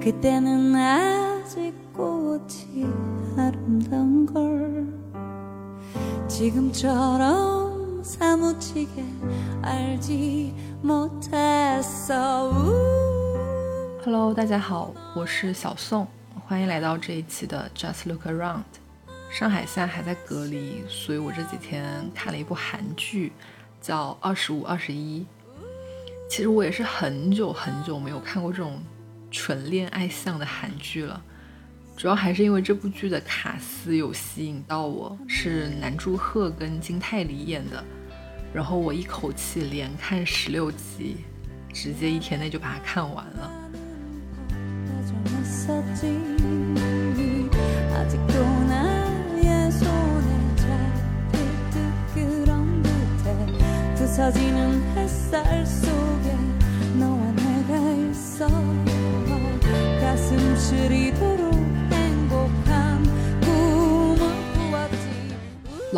그때는 아직 꽃이 아름다운 걸 지금처럼 사무치게 알지 못했어 우. Hello，大家好，我是小宋，欢迎来到这一期的 Just Look Around。上海现在还在隔离，所以我这几天看了一部韩剧，叫《二十五二十一》。其实我也是很久很久没有看过这种 纯恋爱向的韩剧了，主要还是因为这部剧的卡司有吸引到我，是南柱赫跟金泰梨演的，然后我一口气连看十六集，直接一天内就把它看完了。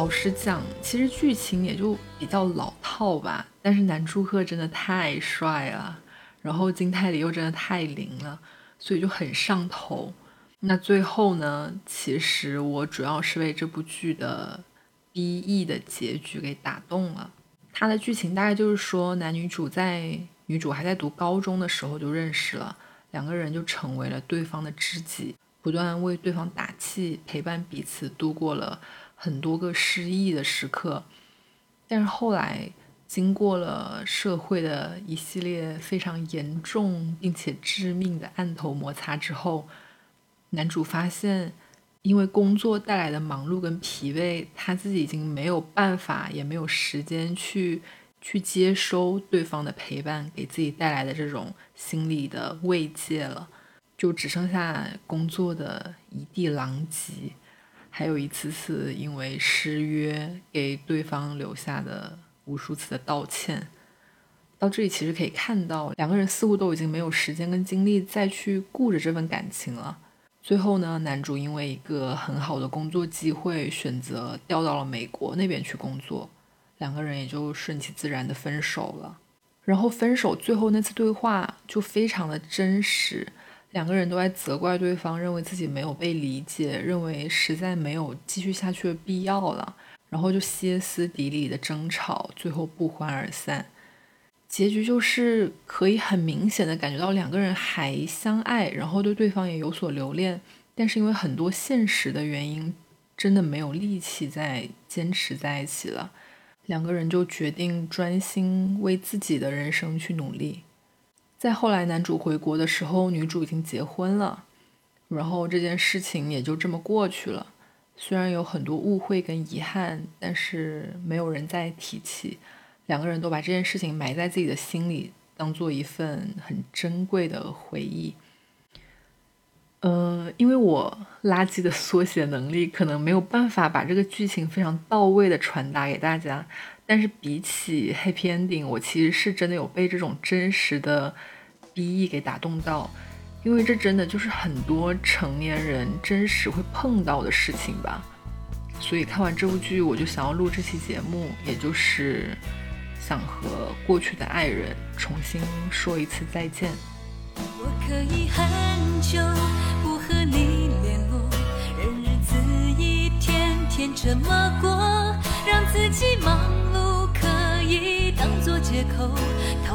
老实讲，其实剧情也就比较老套吧，但是南柱赫真的太帅了，然后金泰梨又真的太灵了，所以就很上头。那最后呢，其实我主要是被这部剧的 BE 的结局给打动了。它的剧情大概就是说，男女主在女主还在读高中的时候就认识了，两个人就成为了对方的知己，不断为对方打气，陪伴彼此度过了很多个失意的时刻。但是后来，经过了社会的一系列非常严重并且致命的案头摩擦之后，男主发现，因为工作带来的忙碌跟疲惫，他自己已经没有办法，也没有时间去去接收对方的陪伴给自己带来的这种心理的慰藉了，就只剩下工作的一地狼藉，还有一次次因为失约给对方留下的无数次的道歉。到这里其实可以看到，两个人似乎都已经没有时间跟精力再去顾着这份感情了。最后呢，男主因为一个很好的工作机会，选择调到了美国那边去工作，两个人也就顺其自然的分手了。然后分手最后那次对话就非常的真实，两个人都在责怪对方，认为自己没有被理解，认为实在没有继续下去的必要了，然后就歇斯底里的争吵，最后不欢而散。结局就是可以很明显的感觉到两个人还相爱，然后对对方也有所留恋，但是因为很多现实的原因，真的没有力气再坚持在一起了。两个人就决定专心为自己的人生去努力。再后来，男主回国的时候，女主已经结婚了，然后这件事情也就这么过去了。虽然有很多误会跟遗憾，但是没有人再提起。两个人都把这件事情埋在自己的心里，当做一份很珍贵的回忆。嗯、因为我垃圾的缩写能力可能没有办法把这个剧情非常到位的传达给大家，但是比起 Happy Ending，我其实是真的有被这种真实的 BE 给打动到，因为这真的就是很多成年人真实会碰到的事情吧。所以看完这部剧，我就想要录这期节目，也就是想和过去的爱人重新说一次再见。我可以很久不和你联络，任日子一天天这么过，让自己忙碌可以当作借口，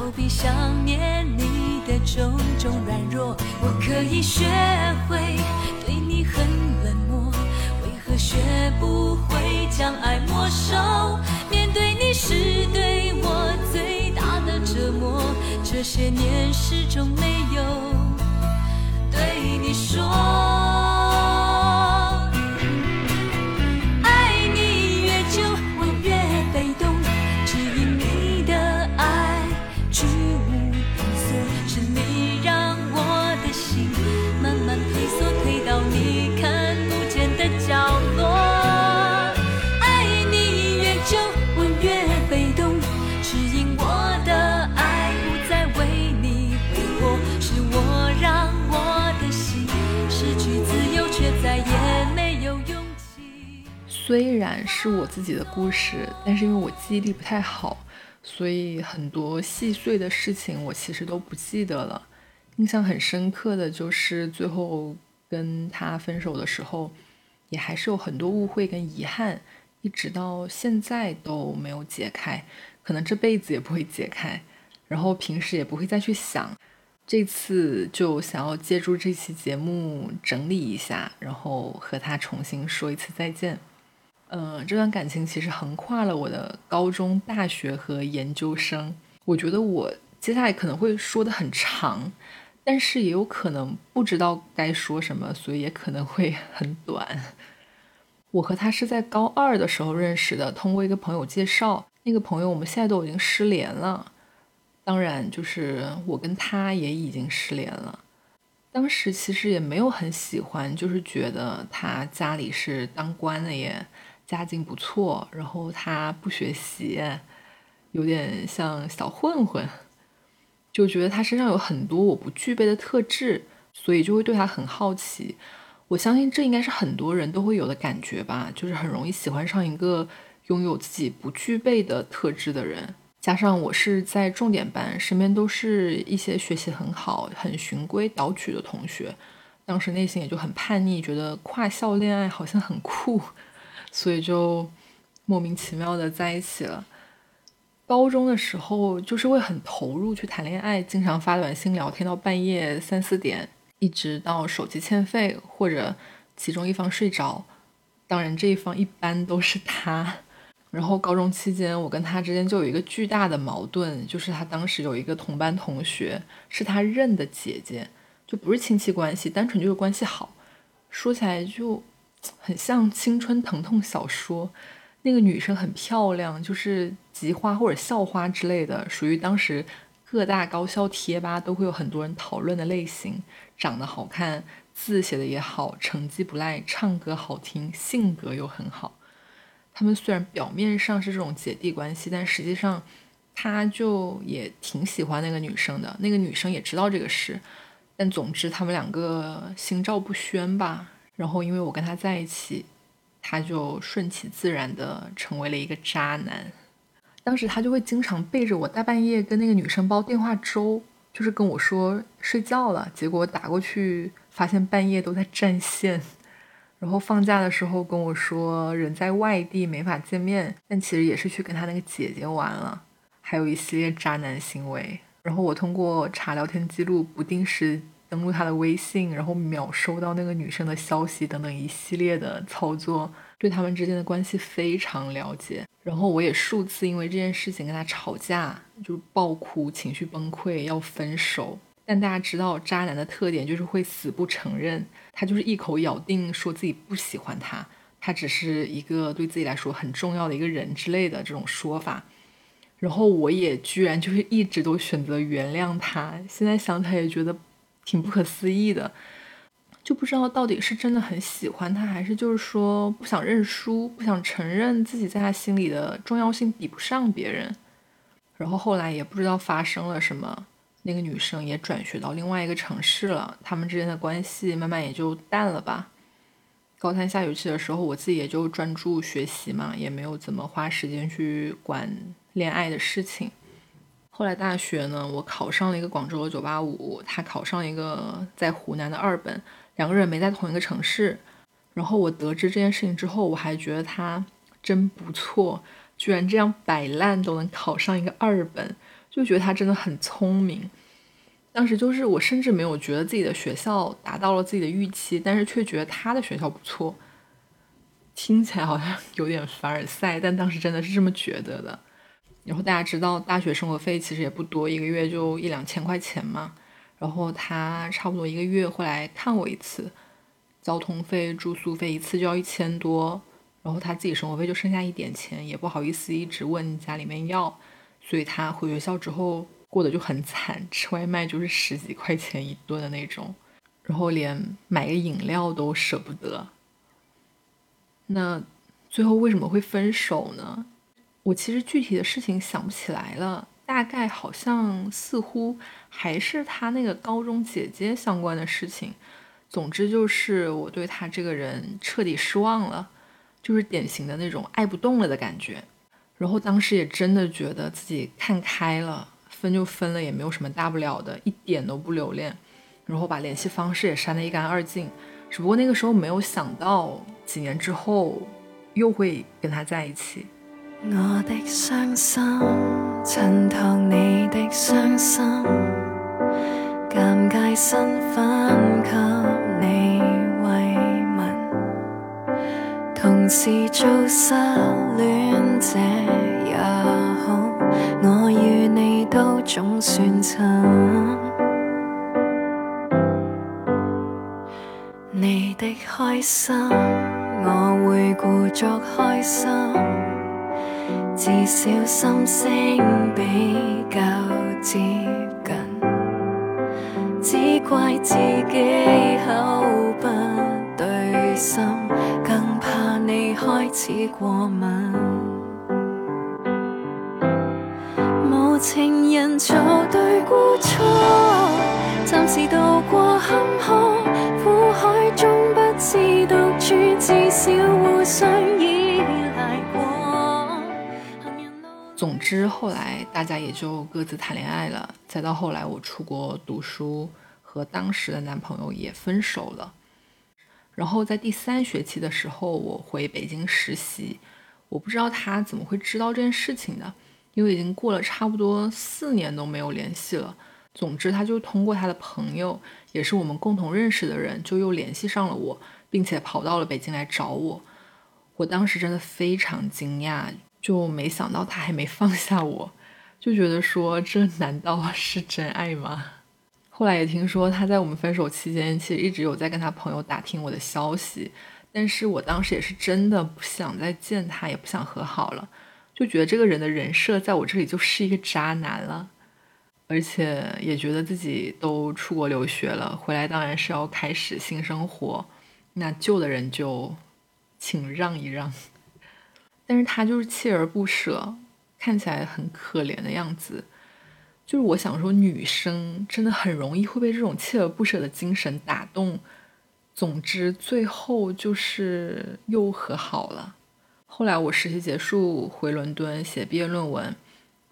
逃避想念你的种种软弱。我可以学会对你很冷漠，为何学不会将爱没收？面对你是对我最大的折磨，这些年始终没有对你说。虽然是我自己的故事，但是因为我记忆力不太好，所以很多细碎的事情我其实都不记得了。印象很深刻的就是最后跟他分手的时候，也还是有很多误会跟遗憾，一直到现在都没有解开，可能这辈子也不会解开，然后平时也不会再去想。这次就想要借助这期节目整理一下，然后和他重新说一次再见。嗯，这段感情其实横跨了我的高中、大学和研究生。我觉得我接下来可能会说的很长，但是也有可能不知道该说什么，所以也可能会很短。我和他是在高二的时候认识的，通过一个朋友介绍。那个朋友我们现在都已经失联了。当然，就是我跟他也已经失联了。当时其实也没有很喜欢，就是觉得他家里是当官的耶，家境不错，然后他不学习，有点像小混混，就觉得他身上有很多我不具备的特质，所以就会对他很好奇。我相信这应该是很多人都会有的感觉吧，就是很容易喜欢上一个拥有自己不具备的特质的人。加上我是在重点班，身边都是一些学习很好、很循规蹈矩的同学，当时内心也就很叛逆，觉得跨校恋爱好像很酷，所以就莫名其妙的在一起了。高中的时候就是会很投入去谈恋爱，经常发短信聊天到半夜三四点，一直到手机欠费或者其中一方睡着，当然这一方一般都是他。然后高中期间，我跟他之间就有一个巨大的矛盾，就是他当时有一个同班同学是他认的姐姐，就不是亲戚关系，单纯就是关系好。说起来就很像青春疼痛小说，那个女生很漂亮，就是吉花或者校花之类的，属于当时各大高校贴吧都会有很多人讨论的类型，长得好看，字写的也好，成绩不赖，唱歌好听，性格又很好。他们虽然表面上是这种姐弟关系，但实际上，他就也挺喜欢那个女生的。那个女生也知道这个事，但总之他们两个心照不宣吧。然后因为我跟他在一起，他就顺其自然的成为了一个渣男。当时他就会经常背着我大半夜跟那个女生煲电话粥，就是跟我说睡觉了，结果打过去发现半夜都在占线。然后放假的时候跟我说人在外地没法见面，但其实也是去跟他那个姐姐玩了，还有一系列渣男行为。然后我通过查聊天记录，不定时登录他的微信，然后秒收到那个女生的消息等等一系列的操作，对他们之间的关系非常了解。然后我也数次因为这件事情跟他吵架，就是爆哭、情绪崩溃，要分手。但大家知道，渣男的特点就是会死不承认，他就是一口咬定说自己不喜欢他，他只是一个对自己来说很重要的一个人之类的这种说法。然后我也居然就是一直都选择原谅他，现在想起来也觉得挺不可思议的，就不知道到底是真的很喜欢他，还是就是说不想认输，不想承认自己在他心里的重要性比不上别人。然后后来也不知道发生了什么。那个女生也转学到另外一个城市了，他们之间的关系慢慢也就淡了吧。高三下学期的时候，我自己也就专注学习嘛，也没有怎么花时间去管恋爱的事情。后来大学呢，我考上了一个广州的九八五，他考上一个在湖南的二本，两个人没在同一个城市。然后我得知这件事情之后，我还觉得他真不错，居然这样摆烂都能考上一个二本，就觉得他真的很聪明。当时就是我甚至没有觉得自己的学校达到了自己的预期，但是却觉得他的学校不错。听起来好像 有点凡尔赛，但当时真的是这么觉得的。然后大家知道，大学生活费其实也不多，一个月就一两千块钱嘛。然后他差不多一个月会来看我一次，交通费、住宿费一次就要一千多。然后他自己生活费就剩下一点钱，也不好意思一直问家里面要，所以他回学校之后。过得就很惨，吃外卖就是十几块钱一顿的那种，然后连买个饮料都舍不得。那最后为什么会分手呢？我其实具体的事情想不起来了，大概好像似乎还是他那个高中姐姐相关的事情。总之就是我对他这个人彻底失望了，就是典型的那种爱不动了的感觉。然后当时也真的觉得自己看开了。分就分了，也没有什么大不了的，一点都不留恋。然后把联系方式也删得一干二净。只不过那个时候没有想到，几年之后又会跟他在一起。我的伤心，衬托你的伤心，尴尬身份给你慰问，同时做失恋者总算亲。你的开心，我会故作开心，至少心声比较接近。只怪自己口不对心，更怕你开始过敏。情人做对过错，暂时渡过坎坷。苦海中不知独处，至少互相依赖过。总之，后来大家也就各自谈恋爱了。再到后来，我出国读书，和当时的男朋友也分手了。然后在第三学期的时候，我回北京实习。我不知道他怎么会知道这件事情的，因为已经过了差不多四年都没有联系了。总之，他就通过他的朋友，也是我们共同认识的人，就又联系上了我，并且跑到了北京来找我。我当时真的非常惊讶，就没想到他还没放下我，就觉得说这难道是真爱吗？后来也听说他在我们分手期间，其实一直有在跟他朋友打听我的消息，但是我当时也是真的不想再见他，也不想和好了，就觉得这个人的人设在我这里就是一个渣男了。而且也觉得自己都出国留学了，回来当然是要开始新生活。那旧的人就请让一让。但是他就是锲而不舍，看起来很可怜的样子。就是我想说，女生真的很容易会被这种锲而不舍的精神打动。总之，最后就是又和好了。后来我实习结束回伦敦写毕业论文。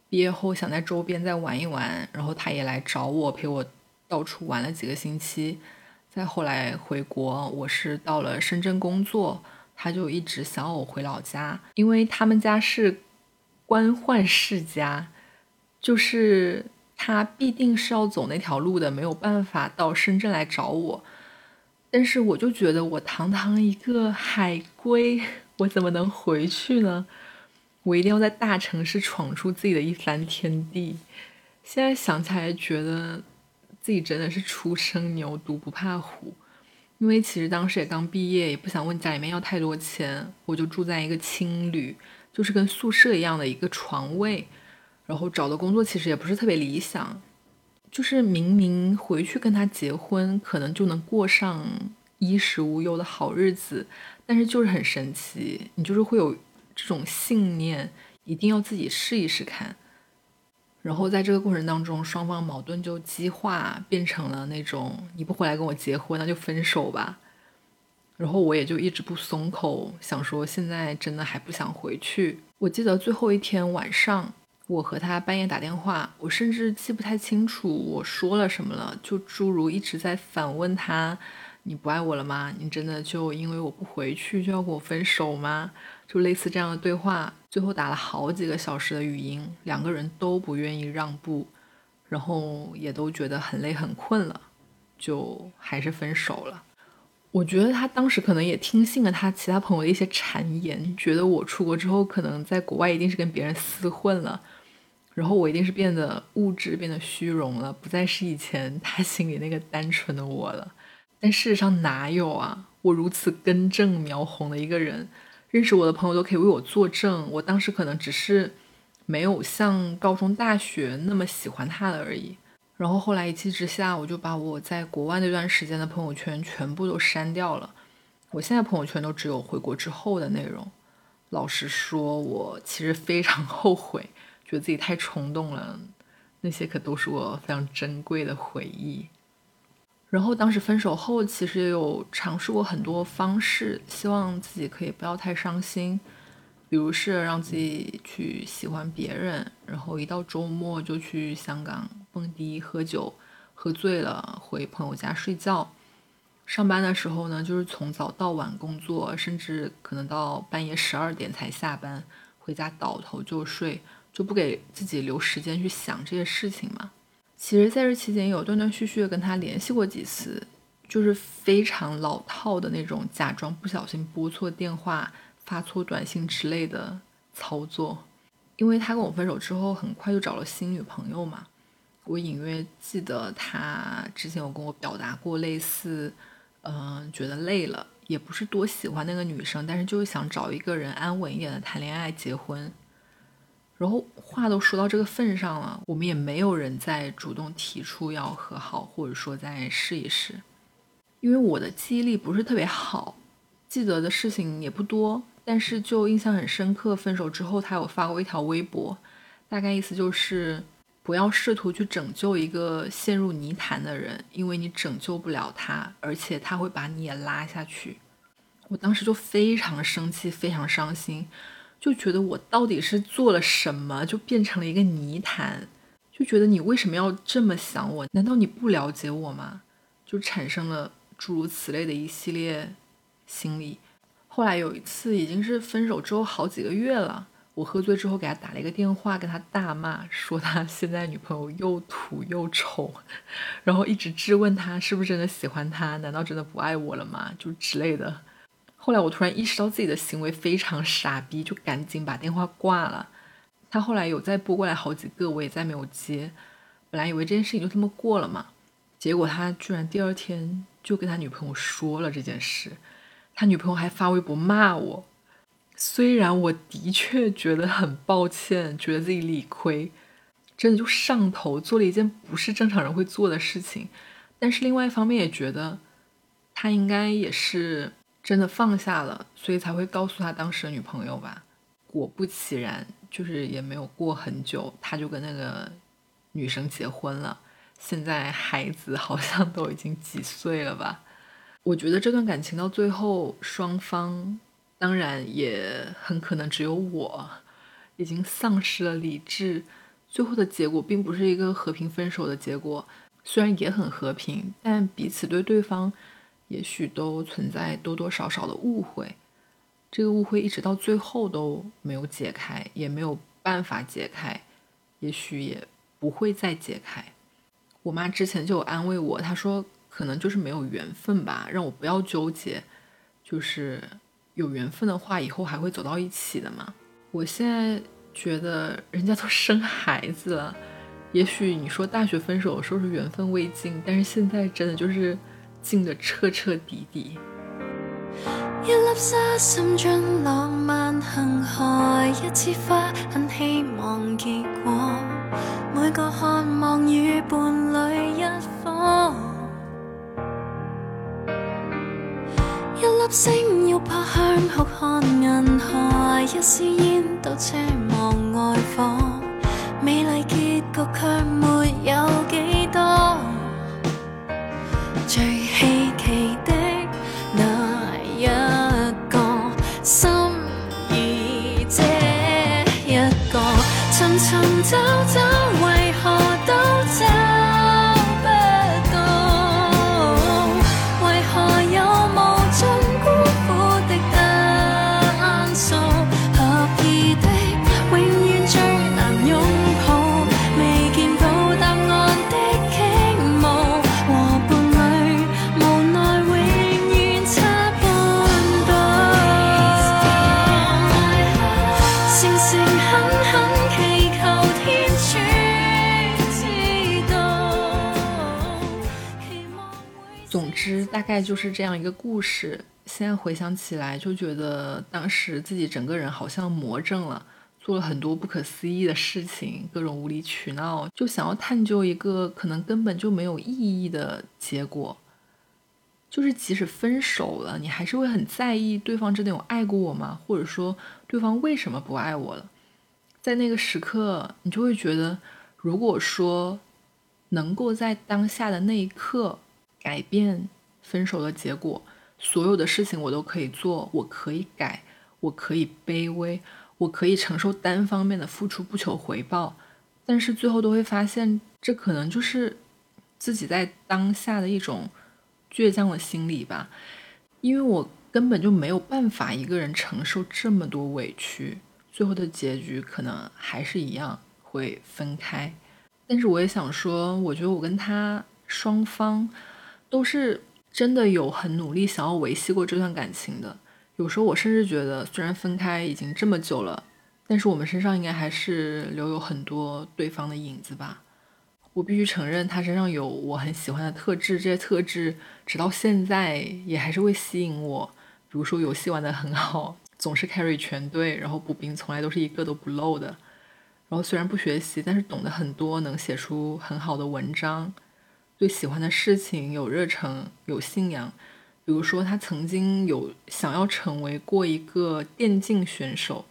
毕业后想在周边再玩一玩，然后他也来找我，陪我到处玩了几个星期。再后来回国，我是到了深圳工作，他就一直想我回老家，因为他们家是官宦世家，就是他必定是要走那条路的，没有办法到深圳来找我。但是我就觉得，我堂堂一个海归，我怎么能回去呢？我一定要在大城市闯出自己的一番天地。现在想起来，觉得自己真的是初生牛犊不怕虎。因为其实当时也刚毕业，也不想问家里面要太多钱，我就住在一个青旅，就是跟宿舍一样的一个床位。然后找的工作其实也不是特别理想，就是明明回去跟他结婚，可能就能过上衣食无忧的好日子，但是就是很神奇，你就是会有。这种信念一定要自己试一试看，然后在这个过程当中，双方矛盾就激化，变成了那种你不回来跟我结婚，那就分手吧。然后我也就一直不松口，想说现在真的还不想回去。我记得最后一天晚上，我和他半夜打电话，我甚至记不太清楚我说了什么了，就诸如一直在反问他：“你不爱我了吗？你真的就因为我不回去就要跟我分手吗？”就类似这样的对话，最后打了好几个小时的语音，两个人都不愿意让步，然后也都觉得很累很困了，就还是分手了。我觉得他当时可能也听信了他其他朋友的一些谗言，觉得我出国之后可能在国外一定是跟别人厮混了，然后我一定是变得物质、变得虚荣了，不再是以前 他心里那个单纯的我了。但事实上哪有啊？我如此根正苗红的一个人。认识我的朋友都可以为我作证，我当时可能只是没有像高中、大学那么喜欢他了而已。然后后来一气之下，我就把我在国外那段时间的朋友圈全部都删掉了。我现在朋友圈都只有回国之后的内容。老实说，我其实非常后悔，觉得自己太冲动了。那些可都是我非常珍贵的回忆。然后当时分手后，其实也有尝试过很多方式，希望自己可以不要太伤心。比如是让自己去喜欢别人，然后一到周末就去香港蹦迪喝酒，喝醉了回朋友家睡觉。上班的时候呢，就是从早到晚工作，甚至可能到半夜十二点才下班，回家倒头就睡，就不给自己留时间去想这些事情嘛。其实在这期间有断断续续的跟他联系过几次，就是非常老套的那种，假装不小心拨错电话、发错短信之类的操作。因为他跟我分手之后，很快就找了新女朋友嘛。我隐约记得他之前有跟我表达过类似。嗯，觉得累了，也不是多喜欢那个女生，但是就是想找一个人安稳一点的谈恋爱、结婚。然后话都说到这个份上了，我们也没有人再主动提出要和好，或者说再试一试。因为我的记忆力不是特别好，记得的事情也不多，但是就印象很深刻。分手之后，他有发过一条微博，大概意思就是。不要试图去拯救一个陷入泥潭的人，因为你拯救不了他，而且他会把你也拉下去。我当时就非常生气，非常伤心，就觉得我到底是做了什么，就变成了一个泥潭，就觉得你为什么要这么想我？难道你不了解我吗？就产生了诸如此类的一系列心理。后来有一次，已经是分手之后好几个月了。我喝醉之后给他打了一个电话，跟他大骂，说他现在女朋友又土又丑，然后一直质问他是不是真的喜欢他，难道真的不爱我了吗？就之类的。后来我突然意识到自己的行为非常傻逼，就赶紧把电话挂了。他后来有再拨过来好几个，我也再没有接。本来以为这件事情就这么过了嘛，结果他居然第二天就跟他女朋友说了这件事，他女朋友还发微博骂我。虽然我的确觉得很抱歉，觉得自己理亏，真的就上头做了一件不是正常人会做的事情，但是另外一方面也觉得他应该也是真的放下了，所以才会告诉他当时的女朋友吧。果不其然，就是也没有过很久，他就跟那个女生结婚了，现在孩子好像 都已经几岁了吧。我觉得这段感情到最后双方。当然也很可能只有我已经丧失了理智，最后的结果并不是一个和平分手的结果，虽然也很和平，但彼此对对方也许都存在多多少少的误会，这个误会一直到最后都没有解开，也没有办法解开，也许也不会再解开。我妈之前就安慰我，她说可能就是没有缘分吧，让我不要纠结，就是。有缘分的话，以后还会走到一起的嘛？我现在觉得人家都生孩子了，也许你说大学分手说是缘分未尽，但是现在真的就是尽的彻彻底底。一粒沙心中浪漫恒河，一枝花很希望结果，每个渴望与伴侣一方。一粒星要怕向酷看银河，一丝烟都奢望外放，美丽结局却没有几多。概就是这样一个故事。现在回想起来，就觉得当时自己整个人好像魔怔了，做了很多不可思议的事情，各种无理取闹，就想要探究一个可能根本就没有意义的结果。就是即使分手了，你还是会很在意对方真的有爱过我吗？或者说对方为什么不爱我了？在那个时刻，你就会觉得，如果说能够在当下的那一刻改变。分手的结果，所有的事情我都可以做，我可以改，我可以卑微，我可以承受单方面的付出不求回报，但是最后都会发现，这可能就是自己在当下的一种倔强的心理吧，因为我根本就没有办法一个人承受这么多委屈，最后的结局可能还是一样会分开。但是我也想说，我觉得我跟他双方都是真的有很努力想要维系过这段感情的。有时候我甚至觉得，虽然分开已经这么久了，但是我们身上应该还是留有很多对方的影子吧。我必须承认，他身上有我很喜欢的特质，这些特质直到现在也还是会吸引我。比如说，游戏玩得很好，总是 carry 全队，然后补兵从来都是一个都不漏的。然后虽然不学习，但是懂得很多，能写出很好的文章，对喜欢的事情有热忱、有信仰。比如说，他曾经有想要成为过一个电竞选手。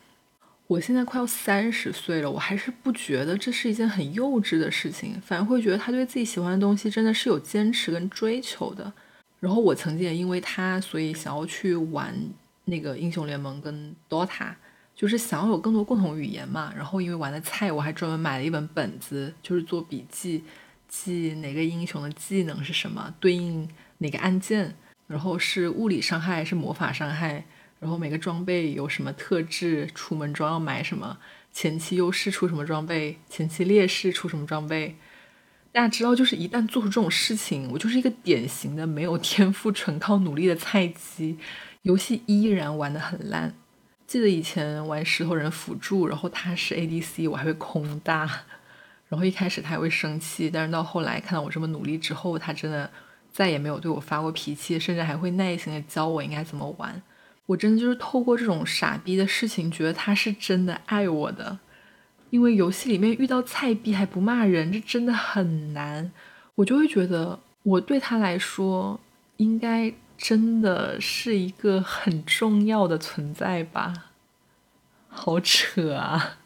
我现在快要三十岁了，我还是不觉得这是一件很幼稚的事情，反而会觉得他对自己喜欢的东西真的是有坚持跟追求的。然后我曾经也因为他，所以想要去玩那个英雄联盟跟 DOTA，就是想要有更多共同语言嘛。然后因为玩的菜，我还专门买了一本本子，就是做笔记，记哪个英雄的技能是什么，对应哪个按键。然后是物理伤害还是魔法伤害？然后每个装备有什么特质？出门装要买什么？前期优势出什么装备？前期劣势出什么装备？大家知道，就是一旦做出这种事情，我就是一个典型的没有天赋、纯靠努力的菜鸡，游戏依然玩得很烂。记得以前玩石头人辅助，然后他是 ADC，我还会空大，然后一开始他还会生气，但是到后来看到我这么努力之后，他真的。再也没有对我发过脾气，甚至还会耐心的教我应该怎么玩。我真的就是透过这种傻逼的事情，觉得他是真的爱我的。因为游戏里面遇到菜逼还不骂人，这真的很难。我就会觉得我对他来说，应该真的是一个很重要的存在吧。好扯啊！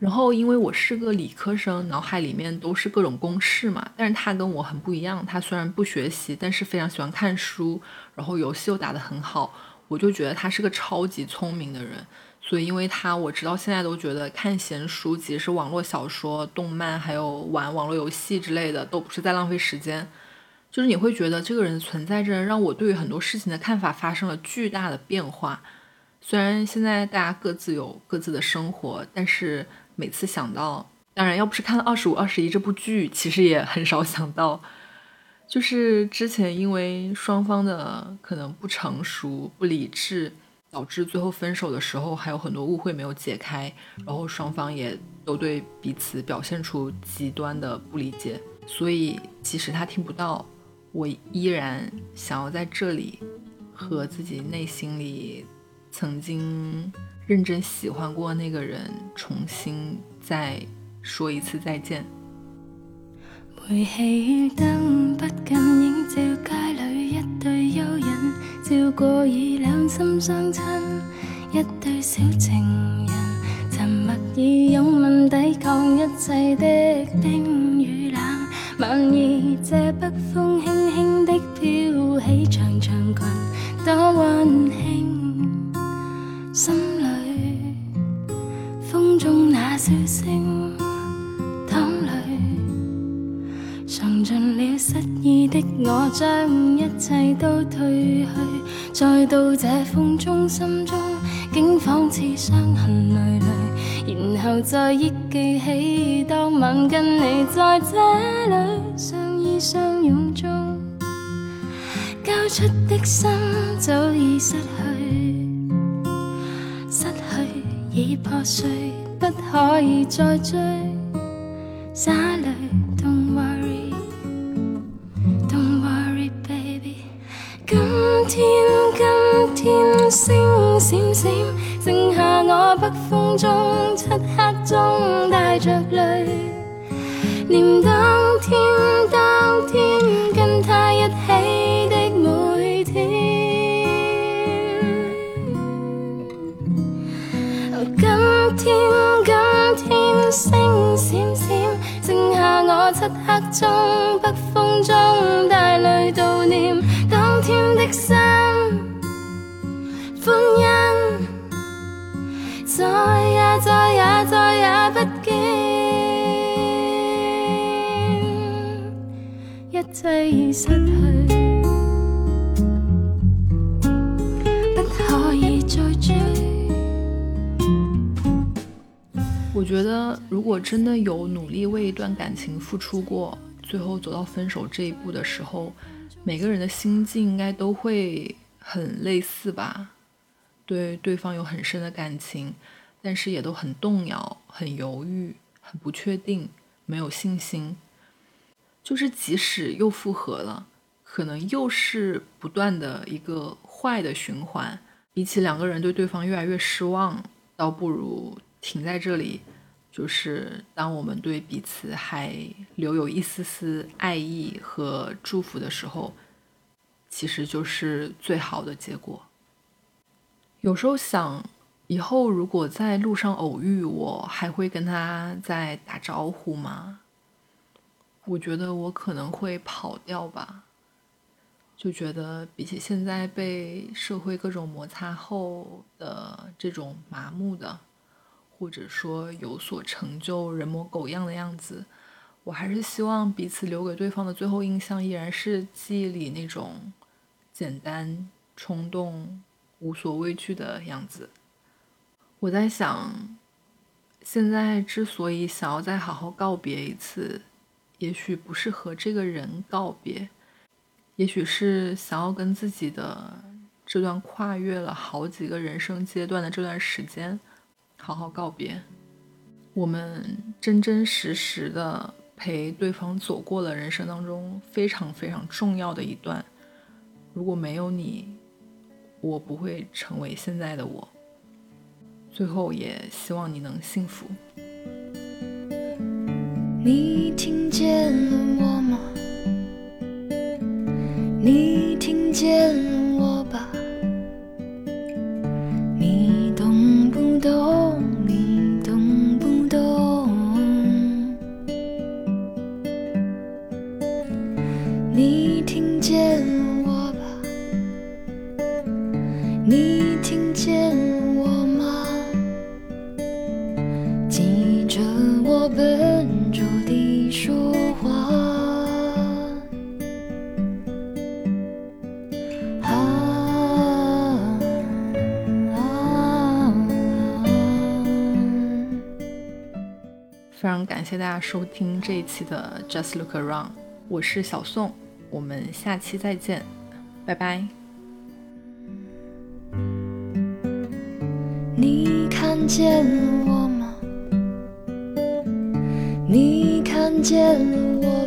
然后，因为我是个理科生，脑海里面都是各种公式嘛。但是他跟我很不一样，他虽然不学习，但是非常喜欢看书，然后游戏又打得很好。我就觉得他是个超级聪明的人。所以，因为他，我直到现在都觉得看闲书，即使网络小说、动漫，还有玩网络游戏之类的，都不是在浪费时间。就是你会觉得这个人存在着，让我对于很多事情的看法发生了巨大的变化。虽然现在大家各自有各自的生活，但是。每次想到，当然要不是看了《二十五二十一》这部剧，其实也很少想到，就是之前因为双方的可能不成熟、不理智，导致最后分手的时候还有很多误会没有解开，然后双方也都对彼此表现出极端的不理解。所以即使他听不到，我依然想要在这里和自己内心里曾经。认真喜欢过那个人，重新再说一次再见。煤气灯不禁映照街里一对幽人，照过以两心相亲，一对小情人，沉默以拥吻抵抗一切的冰与冷。晚意这北风轻轻的飘起长长裙，多温馨，心。中那笑声，淌泪，尝尽了失意的我，将一切都褪去，再到这风中，心中竟仿似伤痕累累，然后再忆记起当晚跟你在这里相依相拥中，交出的心早已失去，失去已破碎。不可以再追，洒泪，Don't worry，Don't worry，baby。今天，今天星闪闪，剩下我北风中，漆黑中带着泪，念当天，当天漆黑中，北风中带泪悼念当天的心，欢欣，再也再也再也不见。一切已失去，觉得，如果真的有努力为一段感情付出过，最后走到分手这一步的时候，每个人的心境应该都会很类似吧？对对方有很深的感情，但是也都很动摇、很犹豫、很不确定、没有信心。就是即使又复合了，可能又是不断的一个坏的循环。比起两个人对对方越来越失望，倒不如停在这里。就是当我们对彼此还留有一丝丝爱意和祝福的时候，其实就是最好的结果。有时候想，以后如果在路上偶遇，我还会跟他再打招呼吗？我觉得我可能会跑掉吧。就觉得比起现在被社会各种摩擦后的这种麻木的。或者说有所成就、人模狗样的样子，我还是希望彼此留给对方的最后印象依然是记忆里那种简单、冲动、无所畏惧的样子。我在想，现在之所以想要再好好告别一次，也许不是和这个人告别，也许是想要跟自己的这段跨越了好几个人生阶段的这段时间。好好告别，我们真真实实的陪对方走过了人生当中非常非常重要的一段。如果没有你，我不会成为现在的我。最后也希望你能幸福。你听见了我吗？你听见收听这一期的 Just Look Around，我是小宋，我们下期再见，拜拜。你看见我吗？你看见我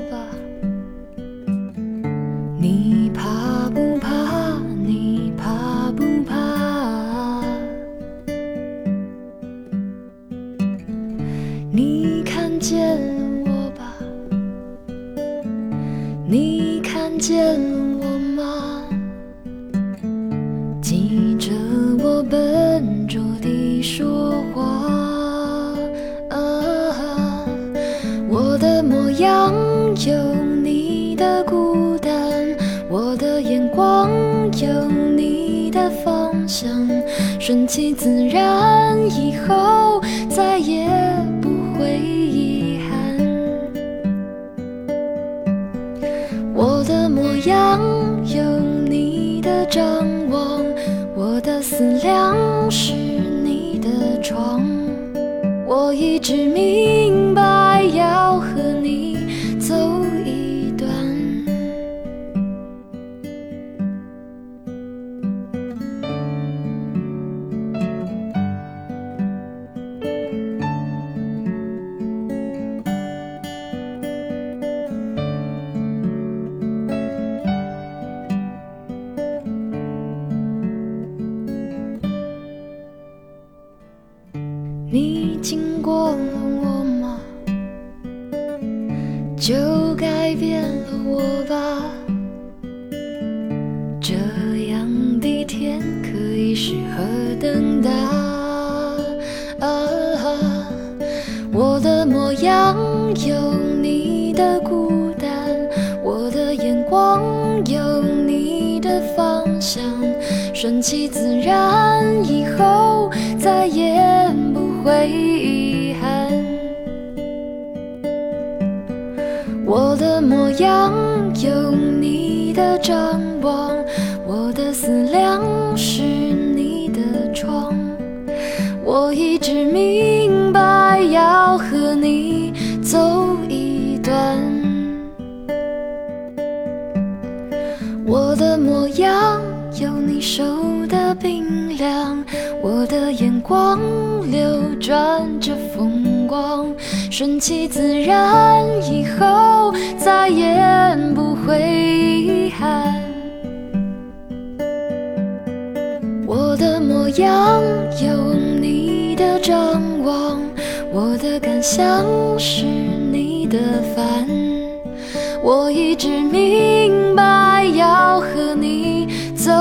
我一直迷模样有你的张望，我的思量是你的窗。我一直明白要和你走一段。我的模样有你手的冰凉，我的眼光流转着风光，顺其自然，以后再也不会遗憾。我的模样有你的张望，我的感想是你的烦。我一直明白要和你走